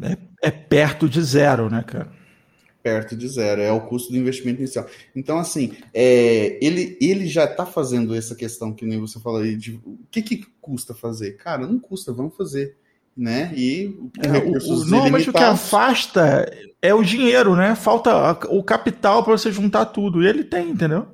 É, é perto de zero, né, cara? Perto de zero, é o custo do investimento inicial. Então, assim, é, ele, ele já está fazendo essa questão que nem você falou aí, de o que, que custa fazer? Cara, não custa, vamos fazer. Né? E é, o, normalmente o que afasta é o dinheiro, né? Falta o capital para você juntar tudo. E ele tem, entendeu?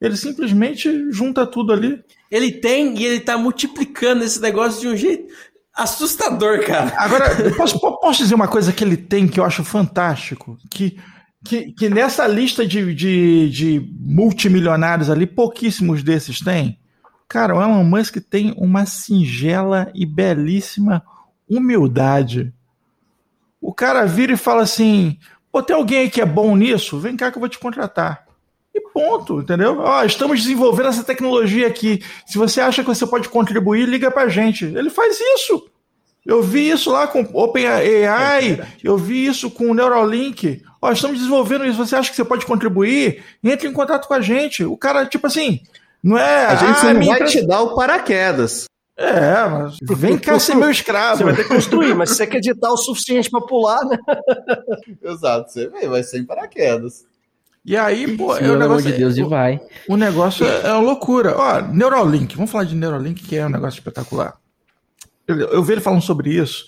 Ele simplesmente junta tudo ali. Ele tem e ele tá multiplicando esse negócio de um jeito assustador, cara. Agora, posso, posso dizer uma coisa que ele tem que eu acho fantástico? Que, que, que nessa lista de, de, de multimilionários ali, pouquíssimos desses têm. Cara, o Elon Musk tem uma singela e belíssima humildade. O cara vira e fala assim: pô, tem alguém aí que é bom nisso? Vem cá que eu vou te contratar. Ponto, entendeu? Ó, estamos desenvolvendo essa tecnologia aqui. Se você acha que você pode contribuir, liga pra gente. Ele faz isso. Eu vi isso lá com OpenAI, é eu vi isso com o Neuralink. Ó, estamos desenvolvendo isso. Você acha que você pode contribuir? Entre em contato com a gente. O cara, tipo assim, não é. A gente ah, não vai te dar o paraquedas. É, mas vem cá ser meu escravo. Você vai ter que construir, mas se você quer editar o suficiente para pular, né? [LAUGHS] Exato, você vai ser em paraquedas. E aí, pô, Sim, é o negócio. de Deus, e vai. O negócio é, é uma loucura. Ó, Neuralink, vamos falar de Neuralink, que é um negócio espetacular. Eu, eu vi ele falando sobre isso.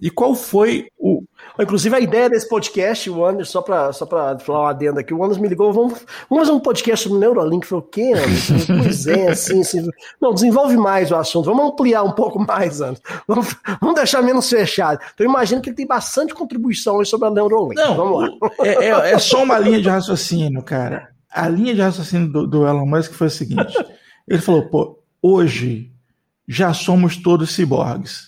E qual foi o, Inclusive, a ideia desse podcast, o Anderson, só para só pra falar uma adenda aqui, o Anderson me ligou, vamos, vamos fazer um podcast sobre Neuralink. Eu falei, o quê, Anderson? Pois é, [LAUGHS] assim, assim. Não, desenvolve mais o assunto, vamos ampliar um pouco mais, Anderson. Vamos, vamos deixar menos fechado. Então, eu imagino que ele tem bastante contribuição sobre a Neuralink. Não, vamos lá. É, é, é só uma linha de raciocínio, cara. A linha de raciocínio do, do Elon Musk foi o seguinte: ele falou, pô, hoje já somos todos ciborgues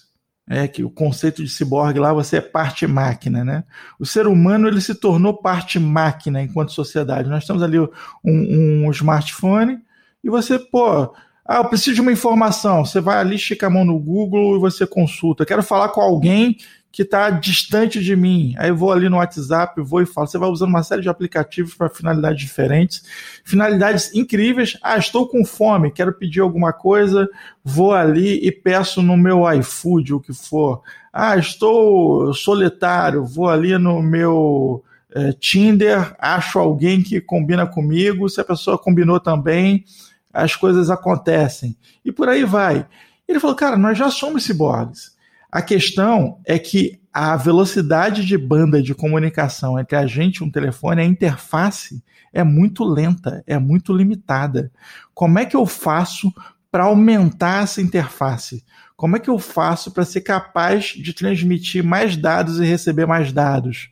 é que o conceito de ciborgue lá você é parte máquina, né? O ser humano ele se tornou parte máquina enquanto sociedade. Nós temos ali um, um smartphone e você, pô, ah, eu preciso de uma informação. Você vai ali, estica a mão no Google e você consulta. Quero falar com alguém que está distante de mim. Aí eu vou ali no WhatsApp, vou e falo. Você vai usando uma série de aplicativos para finalidades diferentes, finalidades incríveis. Ah, estou com fome, quero pedir alguma coisa, vou ali e peço no meu iFood, o que for. Ah, estou solitário, vou ali no meu é, Tinder, acho alguém que combina comigo. Se a pessoa combinou também, as coisas acontecem. E por aí vai. Ele falou, cara, nós já somos ciborgues. A questão é que a velocidade de banda de comunicação entre a gente e um telefone, a interface é muito lenta, é muito limitada. Como é que eu faço para aumentar essa interface? Como é que eu faço para ser capaz de transmitir mais dados e receber mais dados?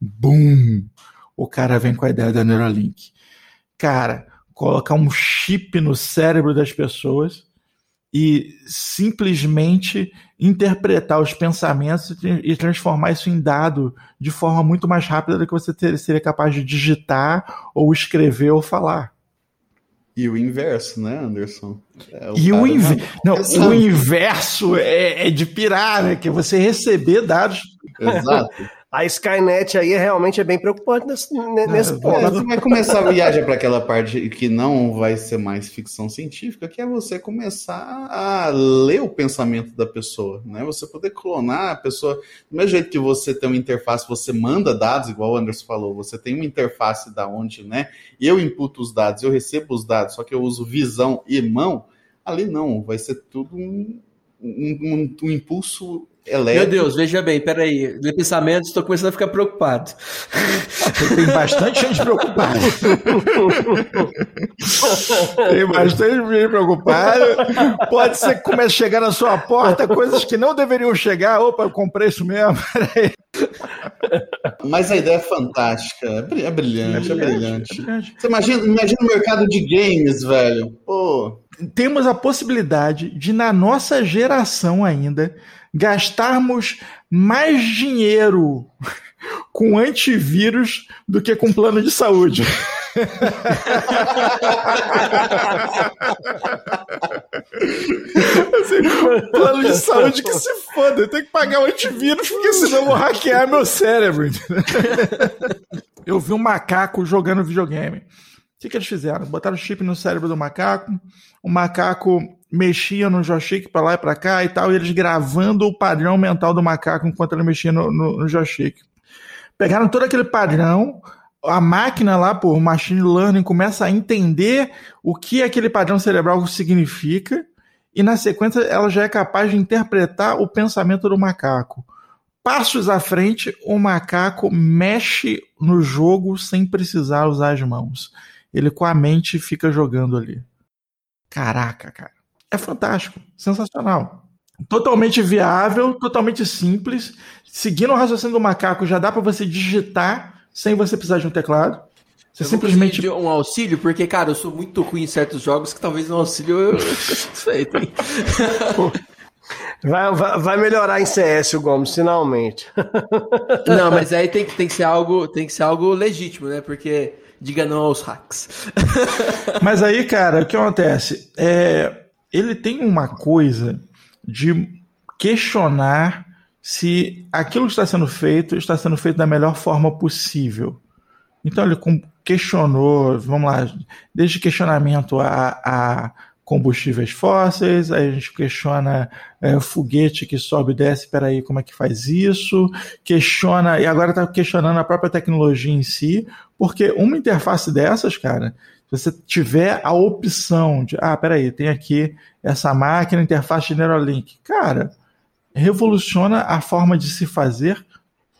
Bum! O cara vem com a ideia da Neuralink. Cara, colocar um chip no cérebro das pessoas e simplesmente interpretar os pensamentos e transformar isso em dado de forma muito mais rápida do que você ter, seria capaz de digitar ou escrever ou falar. E o inverso, né, Anderson? É, o e o, inv... não, o inverso é, é, de pirar, né? Que é você receber dados. Exato. A Skynet aí realmente é bem preocupante nesse, nesse ponto. É, você vai começar a viajar para aquela parte que não vai ser mais ficção científica, que é você começar a ler o pensamento da pessoa, né? Você poder clonar a pessoa. Do mesmo jeito que você tem uma interface, você manda dados, igual o Anderson falou, você tem uma interface da onde, né? Eu imputo os dados, eu recebo os dados, só que eu uso visão e mão. Ali não, vai ser tudo um, um, um, um impulso Elétrico. Meu Deus, veja bem, peraí. De pensamento, estou começando a ficar preocupado. Tem bastante gente preocupada. [LAUGHS] Tem bastante gente preocupada. Pode ser que comece a chegar na sua porta coisas que não deveriam chegar. Opa, eu comprei isso mesmo. Mas a ideia é fantástica. É brilhante, é brilhante. É brilhante. É brilhante. Você imagina, imagina o mercado de games, velho. Pô. Temos a possibilidade de, na nossa geração ainda, gastarmos mais dinheiro [LAUGHS] com antivírus do que com plano de saúde. [LAUGHS] assim, plano de saúde que se foda, eu tenho que pagar o antivírus porque senão eu vou hackear meu cérebro. [LAUGHS] eu vi um macaco jogando videogame. O que, que eles fizeram? Botaram chip no cérebro do macaco, o macaco mexia no joystick para lá e para cá e tal, e eles gravando o padrão mental do macaco enquanto ele mexia no, no, no joystick. Pegaram todo aquele padrão, a máquina lá, por machine learning, começa a entender o que aquele padrão cerebral significa, e na sequência ela já é capaz de interpretar o pensamento do macaco. Passos à frente, o macaco mexe no jogo sem precisar usar as mãos. Ele com a mente fica jogando ali. Caraca, cara é fantástico, sensacional. Totalmente viável, totalmente simples. Seguindo o raciocínio do macaco, já dá para você digitar sem você precisar de um teclado. Você eu simplesmente. De um auxílio, porque, cara, eu sou muito ruim em certos jogos que talvez um auxílio eu [LAUGHS] satisfeito? Vai, vai, vai, melhorar em CS o Gomes, finalmente. Não, mas aí tem, tem, que ser algo, tem que ser algo legítimo, né? Porque diga não aos hacks. [LAUGHS] Mas aí, cara, o que acontece? É, ele tem uma coisa de questionar se aquilo que está sendo feito está sendo feito da melhor forma possível. Então ele questionou, vamos lá, desde questionamento a, a combustíveis fósseis, aí a gente questiona é, foguete que sobe e desce, peraí, como é que faz isso? Questiona, e agora está questionando a própria tecnologia em si, porque uma interface dessas, cara, você tiver a opção de, ah, peraí, tem aqui essa máquina, interface de Neuralink. Cara, revoluciona a forma de se fazer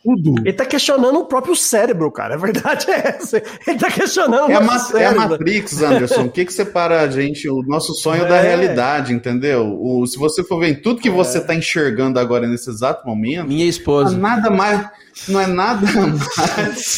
tudo. Ele tá questionando o próprio cérebro, cara. A verdade [LAUGHS] é essa. Ele tá questionando é o a cérebro. É a Matrix, Anderson. o que que separa a gente, o nosso sonho é. da realidade, entendeu? O, se você for ver em tudo que é. você tá enxergando agora nesse exato momento... Minha esposa. Nada mais... Não é nada [LAUGHS] mais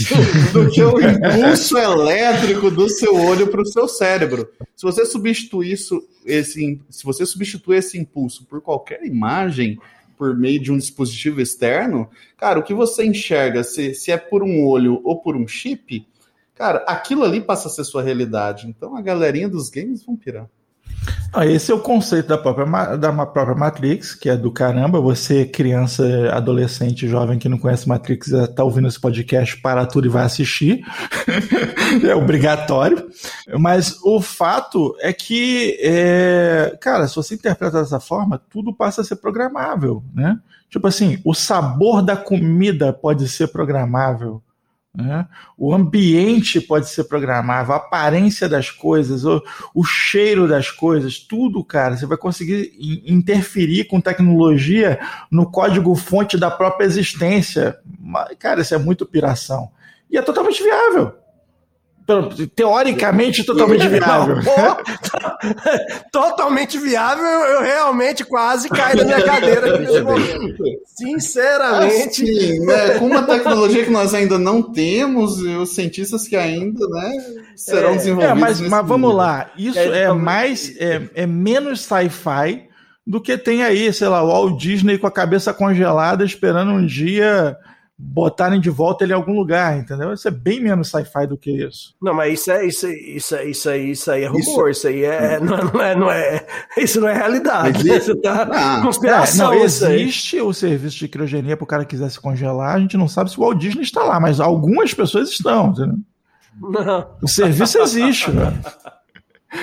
do que o impulso elétrico do seu olho para o seu cérebro. Se você substituir isso, esse, se você substituir esse impulso por qualquer imagem, por meio de um dispositivo externo, cara, o que você enxerga, se, se é por um olho ou por um chip, cara, aquilo ali passa a ser sua realidade. Então a galerinha dos games vão pirar. Ah, esse é o conceito da própria, da própria Matrix, que é do caramba. Você, criança, adolescente, jovem que não conhece Matrix, está ouvindo esse podcast, para tudo e vai assistir. [LAUGHS] é obrigatório. Mas o fato é que, é, cara, se você interpreta dessa forma, tudo passa a ser programável, né? Tipo assim, o sabor da comida pode ser programável. Né? O ambiente pode ser programável, a aparência das coisas, o, o cheiro das coisas, tudo, cara. Você vai conseguir interferir com tecnologia no código-fonte da própria existência. Mas, cara, isso é muito piração. E é totalmente viável teoricamente totalmente viável. [LAUGHS] totalmente viável, eu realmente quase caí na minha cadeira nesse momento. Sinceramente. Assim, né, com uma tecnologia que nós ainda não temos, e os cientistas que ainda, né? serão É, desenvolvidos. É, mas, mas vamos lá. Isso É, é, então- mais é, é menos sci-fi do que tem aí, sei lá, o Walt Disney com a cabeça congelada esperando um dia botarem de volta ele em algum lugar, entendeu? Isso é bem menos sci-fi do que isso. Não, mas isso é isso, isso, isso aí, isso aí é rumor, isso, aí é não, [LAUGHS] é- não é, não é, isso não é realidade. Mas Isso tá Ah, conspiração. É, não, isso aí. existe o serviço de criogenia para o cara quiser se congelar, a gente não sabe se o Walt Disney está lá, mas algumas pessoas estão, entendeu? Não. O serviço existe, velho. [LAUGHS]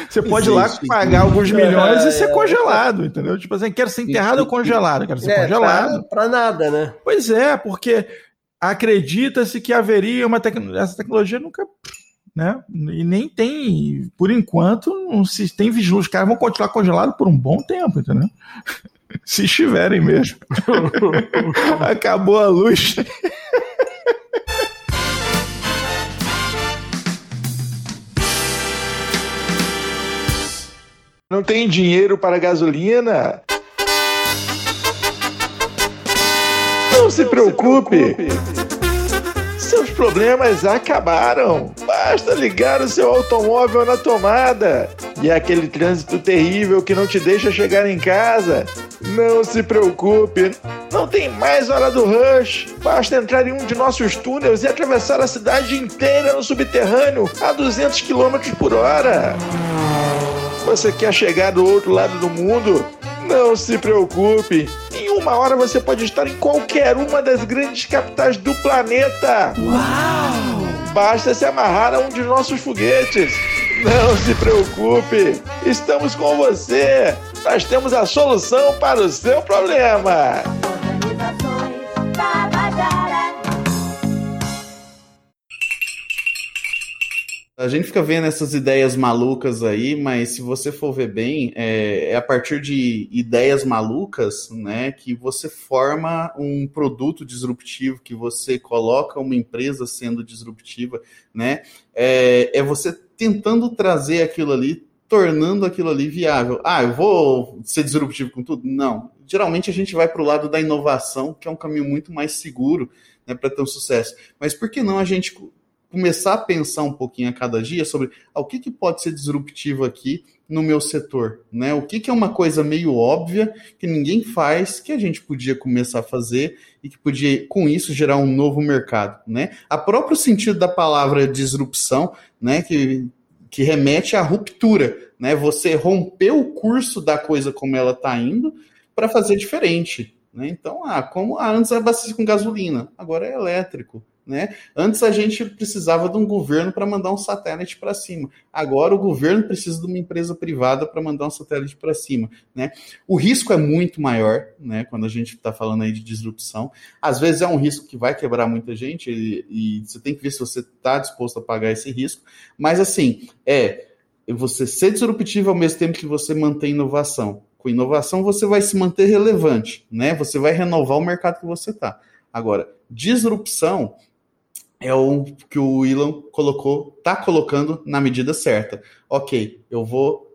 Você pode ir lá Existe. pagar alguns milhões É, e ser é. congelado, entendeu? Tipo assim, quero ser enterrado ou congelado, quero ser É, congelado. pra nada, né? Pois é, porque acredita-se que haveria uma tecnologia. Essa tecnologia nunca. Né? E nem tem, por enquanto, não se tem vislumbre. Os caras vão continuar congelados por um bom tempo, entendeu? [LAUGHS] Se estiverem mesmo. [LAUGHS] Acabou a luz. Não tem dinheiro para gasolina? Não se preocupe. Seus problemas acabaram. Basta ligar o seu automóvel na tomada. E é aquele trânsito terrível que não te deixa chegar em casa. Não se preocupe. Não tem mais hora do rush. Basta entrar em um de nossos túneis e atravessar a cidade inteira no subterrâneo a 200 km por hora. Você quer chegar do outro lado do mundo? Não se preocupe. Em uma hora você pode estar em qualquer uma das grandes capitais do planeta. Uau! Basta se amarrar a um de nossos foguetes. Não se preocupe. Estamos com você. Nós temos a solução para o seu problema. A gente fica vendo essas ideias malucas aí, mas se você for ver bem, é, é a partir de ideias malucas, né, que você forma um produto disruptivo, que você coloca uma empresa sendo disruptiva, né? É, é você tentando trazer aquilo ali, tornando aquilo ali viável. Ah, eu vou ser disruptivo com tudo? Não. Geralmente a gente vai para o lado da inovação, que é um caminho muito mais seguro, né, para ter um sucesso. Mas por que não a gente começar a pensar um pouquinho a cada dia sobre ah, o que, que pode ser disruptivo aqui no meu setor, né? O que, que é uma coisa meio óbvia que ninguém faz, que a gente podia começar a fazer e que podia, com isso, gerar um novo mercado, né? A próprio sentido da palavra disrupção, né? Que, que remete à ruptura, né? Você romper o curso da coisa como ela está indo para fazer diferente, né? Então, ah, como ah, antes era abastecer com gasolina, agora é elétrico, né? Antes a gente precisava de um governo para mandar um satélite para cima. Agora o governo precisa de uma empresa privada para mandar um satélite para cima. Né? O risco é muito maior né, quando a gente está falando aí de disrupção. Às vezes é um risco que vai quebrar muita gente e, e você tem que ver se você está disposto a pagar esse risco. Mas assim, é você ser disruptivo ao mesmo tempo que você mantém inovação. Com inovação você vai se manter relevante, né? Você vai renovar o mercado que você está. Agora, disrupção é o que o Elon colocou, está colocando na medida certa. Ok, eu vou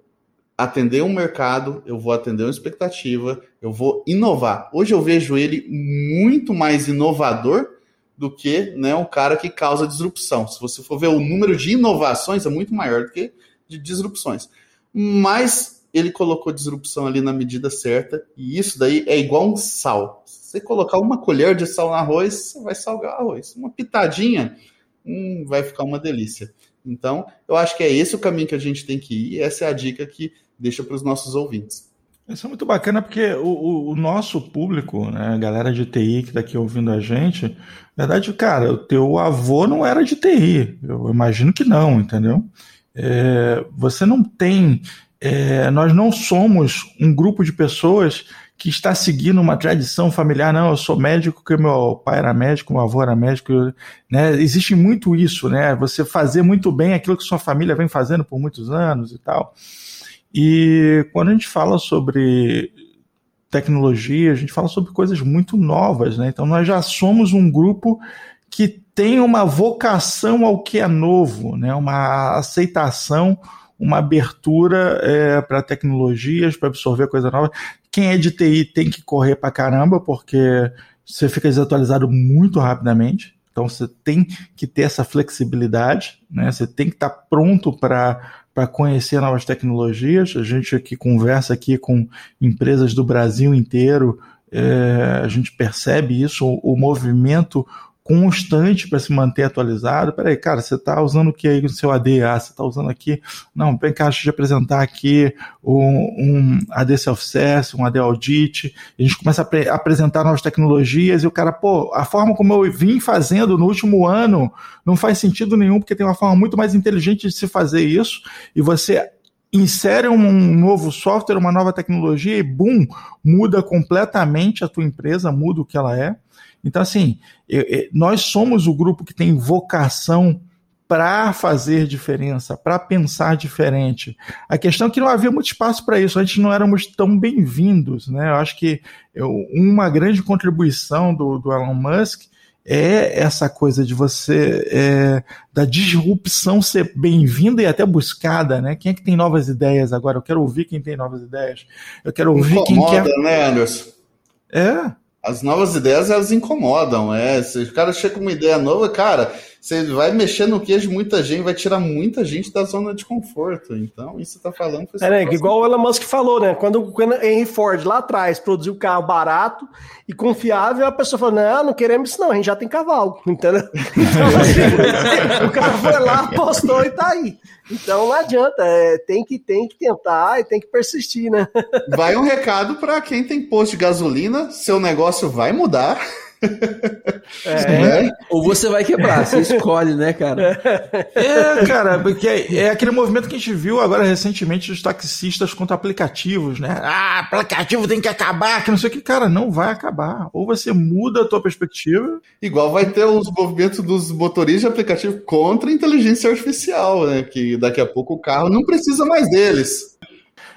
atender um mercado, eu vou atender uma expectativa, eu vou inovar. Hoje eu vejo ele muito mais inovador do que né, um cara que causa disrupção. Se você for ver o número de inovações é muito maior do que de disrupções. Mas ele colocou disrupção ali na medida certa e isso daí é igual um sal você colocar uma colher de sal no arroz, você vai salgar o arroz. Uma pitadinha, hum, vai ficar uma delícia. Então, eu acho que é esse o caminho que a gente tem que ir, e essa é a dica que deixa para os nossos ouvintes. Isso é muito bacana porque o, o, o, nosso público, né, a galera de TI que está aqui ouvindo a gente, na verdade, cara, o teu avô não era de TI, eu imagino que não, entendeu? É, você não tem, é, nós não somos um grupo de pessoas que está seguindo uma tradição familiar, não, eu sou médico porque meu pai era médico, meu avô era médico, né? Existe muito isso, né? Você fazer muito bem aquilo que sua família vem fazendo por muitos anos e tal. E quando a gente fala sobre tecnologia, a gente fala sobre coisas muito novas, né? Então nós já somos um grupo que tem uma vocação ao que é novo, né? Uma aceitação uma abertura é, para tecnologias, para absorver coisa nova. Quem é de TI tem que correr para caramba, porque você fica desatualizado muito rapidamente. Então você tem que ter essa flexibilidade, né? Você tem que estar pronto para para conhecer novas tecnologias. A gente aqui conversa aqui com empresas do Brasil inteiro, é, a gente percebe isso, o, o movimento constante para se manter atualizado. Peraí, cara, você está usando o que aí no seu AD? Ah, você está usando aqui. Não, vem cá, deixa eu apresentar aqui um, um AD Self-Service, um AD Audit. A gente começa a apresentar novas tecnologias e o cara, pô, a forma como eu vim fazendo no último ano não faz sentido nenhum, porque tem uma forma muito mais inteligente de se fazer isso e você insere um novo software, uma nova tecnologia e, boom, muda completamente a tua empresa, muda o que ela é. Então, assim, nós somos o grupo que tem vocação para fazer diferença, para pensar diferente. A questão é que não havia muito espaço para isso, a gente não éramos tão bem-vindos. Né? Eu acho que eu, uma grande contribuição do, do Elon Musk é essa coisa de você é, da disrupção ser bem-vinda e até buscada, né? Quem é que tem novas ideias agora? Eu quero ouvir quem tem novas ideias. Eu quero ouvir Incomoda, quem quer. né, Anderson? É. As novas ideias elas incomodam, é. Se o cara chega com uma ideia nova, cara, você vai mexer no queijo de muita gente, vai tirar muita gente da zona de conforto. Então, isso você tá falando. É, né, igual o Elon Musk falou, né? Quando o Henry Ford lá atrás produziu um carro barato e confiável, a pessoa falou: não, não queremos isso, não, a gente já tem cavalo, [LAUGHS] entendeu? Então, [LAUGHS] assim, o cara foi lá, apostou e tá aí. Então não adianta, é, tem, que, tem que tentar e tem que persistir, né? Vai um recado para quem tem posto de gasolina: seu negócio vai mudar. [LAUGHS] É, né? Ou você vai quebrar, você escolhe, né, cara? É, cara, porque é aquele movimento que a gente viu agora recentemente dos taxistas contra aplicativos, né? Ah, aplicativo tem que acabar, que não sei o que. Cara, não vai acabar. Ou você muda a tua perspectiva. Igual vai ter os movimentos dos motoristas de aplicativo contra a inteligência artificial, né? Que daqui a pouco o carro não precisa mais deles.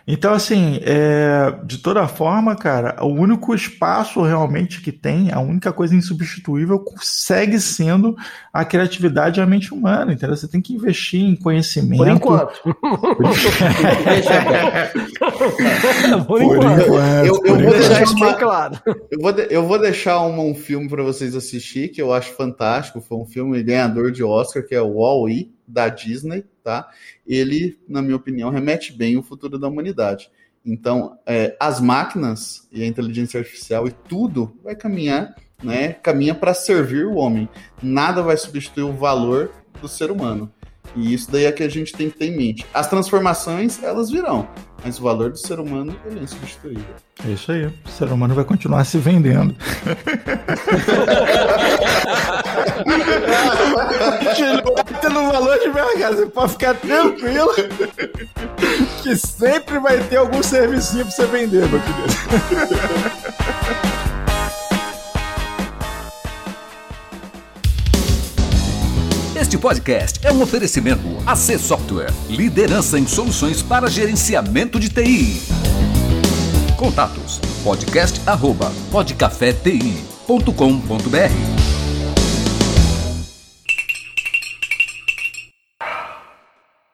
Então, assim, é, de toda forma, cara, o único espaço realmente que tem, a única coisa insubstituível, segue sendo a criatividade e a mente humana, entendeu? Você tem que investir em conhecimento. Por enquanto. [LAUGHS] Por enquanto. Eu, eu vou deixar isso bem claro. Eu vou, de, eu vou deixar um, um filme para vocês assistir, que eu acho fantástico. Foi um filme ganhador de Oscar, que é o Wall-E, da Disney, tá? Ele, na minha opinião, remete bem o futuro da humanidade. Então, é, as máquinas e a inteligência artificial e tudo vai caminhar, né? Caminha para servir o homem. Nada vai substituir o valor do ser humano. E isso daí é que a gente tem que ter em mente. As transformações, elas virão, mas o valor do ser humano ele é insubstituível. É isso aí. O ser humano vai continuar se vendendo. [LAUGHS] Continua tendo valor de mercado. Você pode ficar tranquilo que sempre vai ter algum serviço para você vender, meu querido. Este podcast é um oferecimento AC Software, liderança em soluções para gerenciamento de TI. Contatos: podcast@podcafeti.com.br